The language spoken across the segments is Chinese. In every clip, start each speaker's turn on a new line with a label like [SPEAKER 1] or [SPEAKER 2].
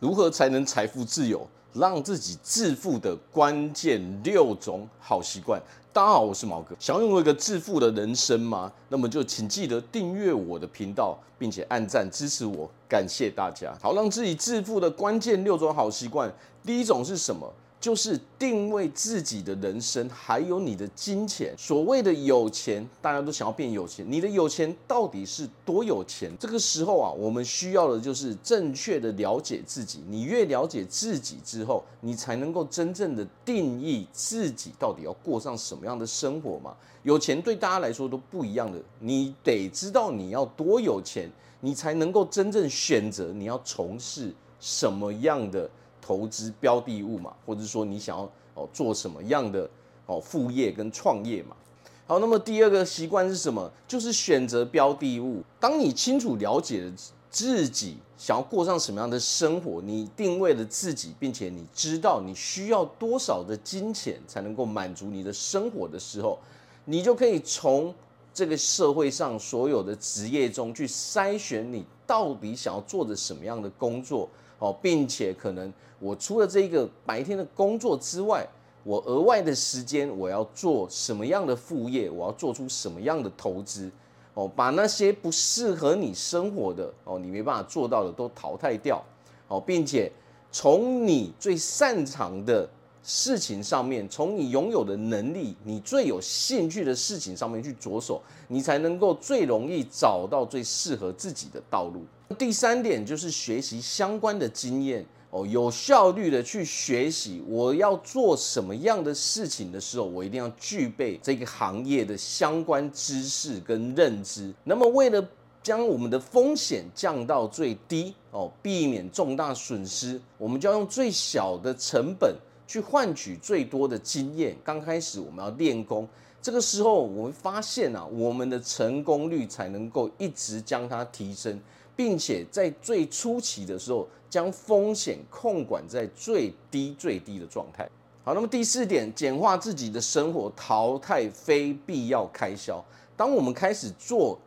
[SPEAKER 1] 如何才能财富自由，让自己致富的关键六种好习惯。大家好，我是毛哥。想要拥有一个致富的人生吗？那么就请记得订阅我的频道，并且按赞支持我，感谢大家。好，让自己致富的关键六种好习惯，第一种是什么？就是定位自己的人生，还有你的金钱。所谓的有钱，大家都想要变有钱。你的有钱到底是多有钱？这个时候啊，我们需要的就是正确的了解自己。你越了解自己之后，你才能够真正的定义自己到底要过上什么样的生活嘛。有钱对大家来说都不一样的，你得知道你要多有钱，你才能够真正选择你要从事什么样的。投资标的物嘛，或者说你想要哦做什么样的哦副业跟创业嘛。好，那么第二个习惯是什么？就是选择标的物。当你清楚了解了自己想要过上什么样的生活，你定位了自己，并且你知道你需要多少的金钱才能够满足你的生活的时候，你就可以从这个社会上所有的职业中去筛选你到底想要做的什么样的工作。哦，并且可能我除了这个白天的工作之外，我额外的时间我要做什么样的副业？我要做出什么样的投资？哦，把那些不适合你生活的哦，你没办法做到的都淘汰掉。哦，并且从你最擅长的事情上面，从你拥有的能力，你最有兴趣的事情上面去着手，你才能够最容易找到最适合自己的道路。第三点就是学习相关的经验哦，有效率的去学习。我要做什么样的事情的时候，我一定要具备这个行业的相关知识跟认知。那么，为了将我们的风险降到最低哦，避免重大损失，我们就要用最小的成本去换取最多的经验。刚开始我们要练功，这个时候我们发现啊，我们的成功率才能够一直将它提升。并且在最初期的时候，将风险控管在最低最低的状态。好，那么第四点，简化自己的生活，淘汰非必要开销。当我们开始做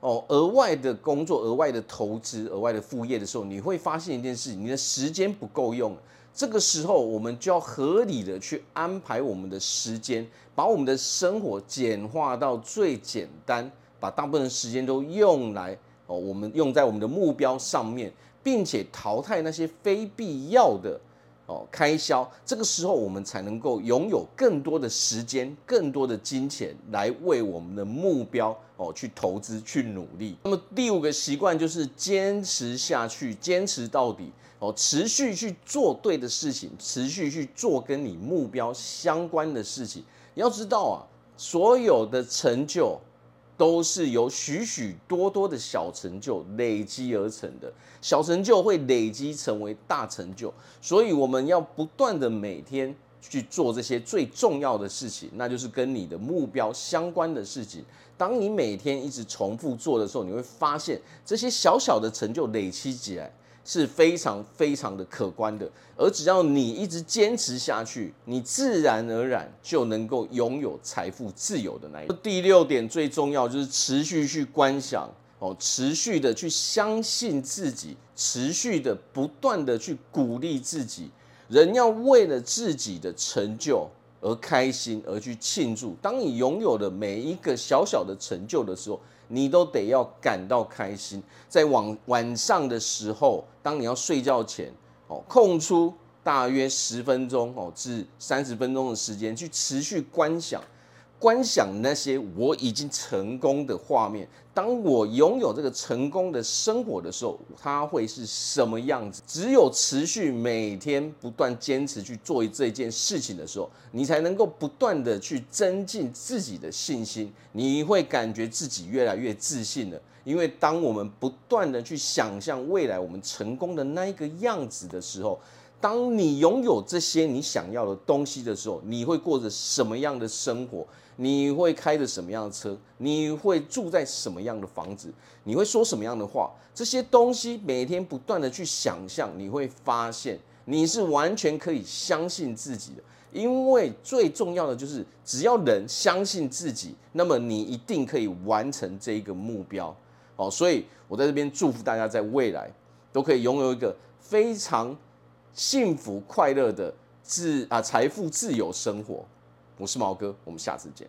[SPEAKER 1] 哦额外的工作、额外的投资、额外的副业的时候，你会发现一件事：你的时间不够用。这个时候，我们就要合理的去安排我们的时间，把我们的生活简化到最简单，把大部分的时间都用来。哦，我们用在我们的目标上面，并且淘汰那些非必要的哦开销。这个时候，我们才能够拥有更多的时间、更多的金钱来为我们的目标哦去投资、去努力。那么第五个习惯就是坚持下去，坚持到底哦，持续去做对的事情，持续去做跟你目标相关的事情。你要知道啊，所有的成就。都是由许许多多的小成就累积而成的，小成就会累积成为大成就，所以我们要不断的每天去做这些最重要的事情，那就是跟你的目标相关的事情。当你每天一直重复做的时候，你会发现这些小小的成就累积起来。是非常非常的可观的，而只要你一直坚持下去，你自然而然就能够拥有财富自由的那一天。第六点最重要就是持续去观想哦，持续的去相信自己，持续的不断的去鼓励自己。人要为了自己的成就而开心，而去庆祝。当你拥有的每一个小小的成就的时候，你都得要感到开心，在晚晚上的时候，当你要睡觉前，哦，空出大约十分钟哦至三十分钟的时间，去持续观想。观想那些我已经成功的画面，当我拥有这个成功的生活的时候，它会是什么样子？只有持续每天不断坚持去做这件事情的时候，你才能够不断的去增进自己的信心，你会感觉自己越来越自信了。因为当我们不断的去想象未来我们成功的那一个样子的时候，当你拥有这些你想要的东西的时候，你会过着什么样的生活？你会开着什么样的车？你会住在什么样的房子？你会说什么样的话？这些东西每天不断的去想象，你会发现你是完全可以相信自己的。因为最重要的就是，只要人相信自己，那么你一定可以完成这一个目标。哦，所以我在这边祝福大家，在未来都可以拥有一个。非常幸福快乐的自啊财富自由生活。我是毛哥，我们下次见。